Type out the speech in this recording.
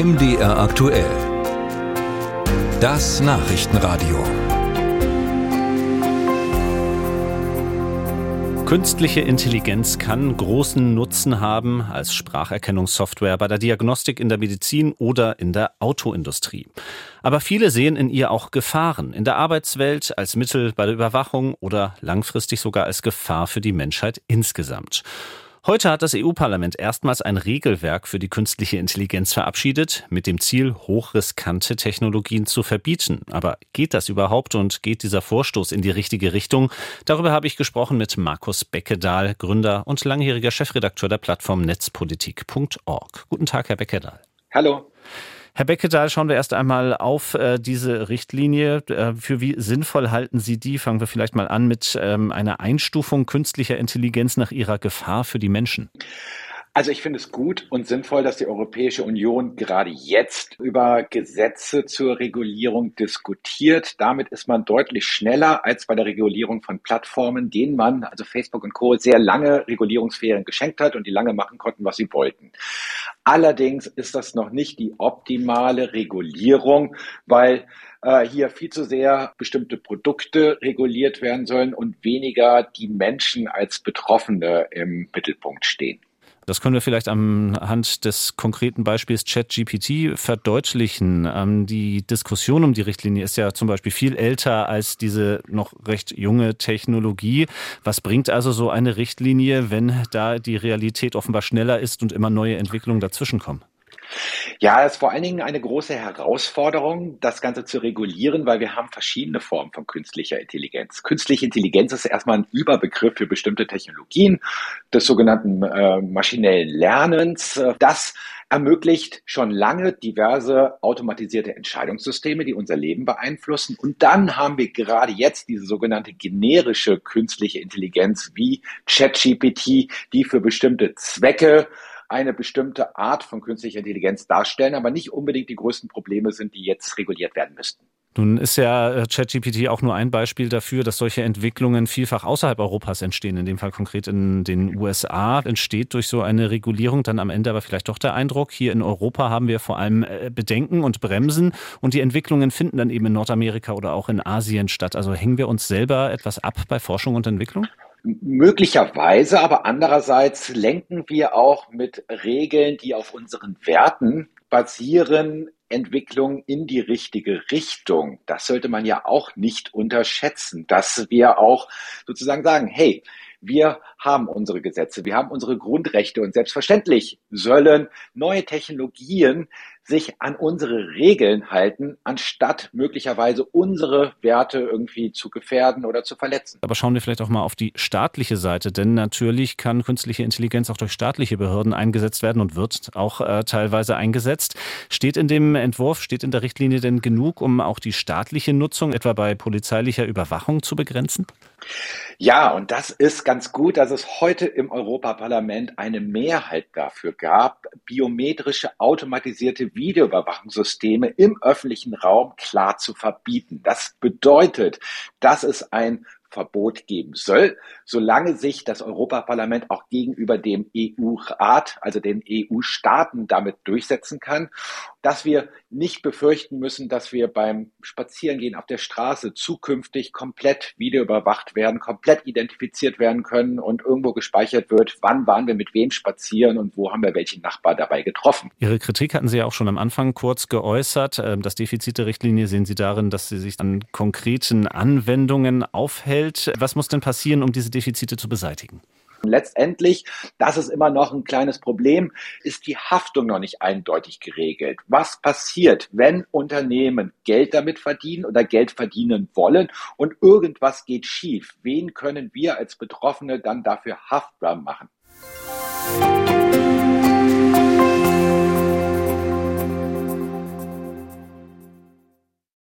MDR aktuell. Das Nachrichtenradio. Künstliche Intelligenz kann großen Nutzen haben als Spracherkennungssoftware bei der Diagnostik in der Medizin oder in der Autoindustrie. Aber viele sehen in ihr auch Gefahren in der Arbeitswelt, als Mittel bei der Überwachung oder langfristig sogar als Gefahr für die Menschheit insgesamt. Heute hat das EU-Parlament erstmals ein Regelwerk für die künstliche Intelligenz verabschiedet, mit dem Ziel, hochriskante Technologien zu verbieten. Aber geht das überhaupt und geht dieser Vorstoß in die richtige Richtung? Darüber habe ich gesprochen mit Markus Beckedahl, Gründer und langjähriger Chefredakteur der Plattform netzpolitik.org. Guten Tag, Herr Beckedahl. Hallo. Herr Beckedahl, schauen wir erst einmal auf äh, diese Richtlinie. Äh, für wie sinnvoll halten Sie die? Fangen wir vielleicht mal an mit ähm, einer Einstufung künstlicher Intelligenz nach ihrer Gefahr für die Menschen. Also ich finde es gut und sinnvoll, dass die Europäische Union gerade jetzt über Gesetze zur Regulierung diskutiert. Damit ist man deutlich schneller als bei der Regulierung von Plattformen, denen man, also Facebook und Co., sehr lange Regulierungsferien geschenkt hat und die lange machen konnten, was sie wollten. Allerdings ist das noch nicht die optimale Regulierung, weil äh, hier viel zu sehr bestimmte Produkte reguliert werden sollen und weniger die Menschen als Betroffene im Mittelpunkt stehen. Das können wir vielleicht anhand des konkreten Beispiels ChatGPT verdeutlichen. Ähm, die Diskussion um die Richtlinie ist ja zum Beispiel viel älter als diese noch recht junge Technologie. Was bringt also so eine Richtlinie, wenn da die Realität offenbar schneller ist und immer neue Entwicklungen dazwischenkommen? Ja, es ist vor allen Dingen eine große Herausforderung, das Ganze zu regulieren, weil wir haben verschiedene Formen von künstlicher Intelligenz. Künstliche Intelligenz ist erstmal ein Überbegriff für bestimmte Technologien des sogenannten äh, maschinellen Lernens. Das ermöglicht schon lange diverse automatisierte Entscheidungssysteme, die unser Leben beeinflussen. Und dann haben wir gerade jetzt diese sogenannte generische künstliche Intelligenz wie ChatGPT, die für bestimmte Zwecke eine bestimmte Art von künstlicher Intelligenz darstellen, aber nicht unbedingt die größten Probleme sind, die jetzt reguliert werden müssten. Nun ist ja äh, ChatGPT auch nur ein Beispiel dafür, dass solche Entwicklungen vielfach außerhalb Europas entstehen, in dem Fall konkret in den USA. Entsteht durch so eine Regulierung dann am Ende aber vielleicht doch der Eindruck, hier in Europa haben wir vor allem äh, Bedenken und Bremsen und die Entwicklungen finden dann eben in Nordamerika oder auch in Asien statt. Also hängen wir uns selber etwas ab bei Forschung und Entwicklung? Möglicherweise, aber andererseits lenken wir auch mit Regeln, die auf unseren Werten basieren, Entwicklung in die richtige Richtung. Das sollte man ja auch nicht unterschätzen, dass wir auch sozusagen sagen, hey, wir haben unsere Gesetze, wir haben unsere Grundrechte und selbstverständlich sollen neue Technologien sich an unsere Regeln halten, anstatt möglicherweise unsere Werte irgendwie zu gefährden oder zu verletzen. Aber schauen wir vielleicht auch mal auf die staatliche Seite, denn natürlich kann künstliche Intelligenz auch durch staatliche Behörden eingesetzt werden und wird auch äh, teilweise eingesetzt. Steht in dem Entwurf, steht in der Richtlinie denn genug, um auch die staatliche Nutzung etwa bei polizeilicher Überwachung zu begrenzen? Ja, und das ist ganz gut, dass es heute im Europaparlament eine Mehrheit dafür gab, biometrische automatisierte Videoüberwachungssysteme im öffentlichen Raum klar zu verbieten. Das bedeutet, dass es ein Verbot geben soll, solange sich das Europaparlament auch gegenüber dem EU-Rat, also den EU-Staaten damit durchsetzen kann, dass wir nicht befürchten müssen, dass wir beim Spazierengehen auf der Straße zukünftig komplett videoüberwacht werden, komplett identifiziert werden können und irgendwo gespeichert wird, wann waren wir mit wem spazieren und wo haben wir welchen Nachbar dabei getroffen. Ihre Kritik hatten Sie ja auch schon am Anfang kurz geäußert. Ähm, das Defizit der Richtlinie sehen Sie darin, dass sie sich an konkreten Anwendungen aufhält hält. Was muss denn passieren, um diese Defizite zu beseitigen? Letztendlich, das ist immer noch ein kleines Problem, ist die Haftung noch nicht eindeutig geregelt. Was passiert, wenn Unternehmen Geld damit verdienen oder Geld verdienen wollen und irgendwas geht schief? Wen können wir als Betroffene dann dafür haftbar machen?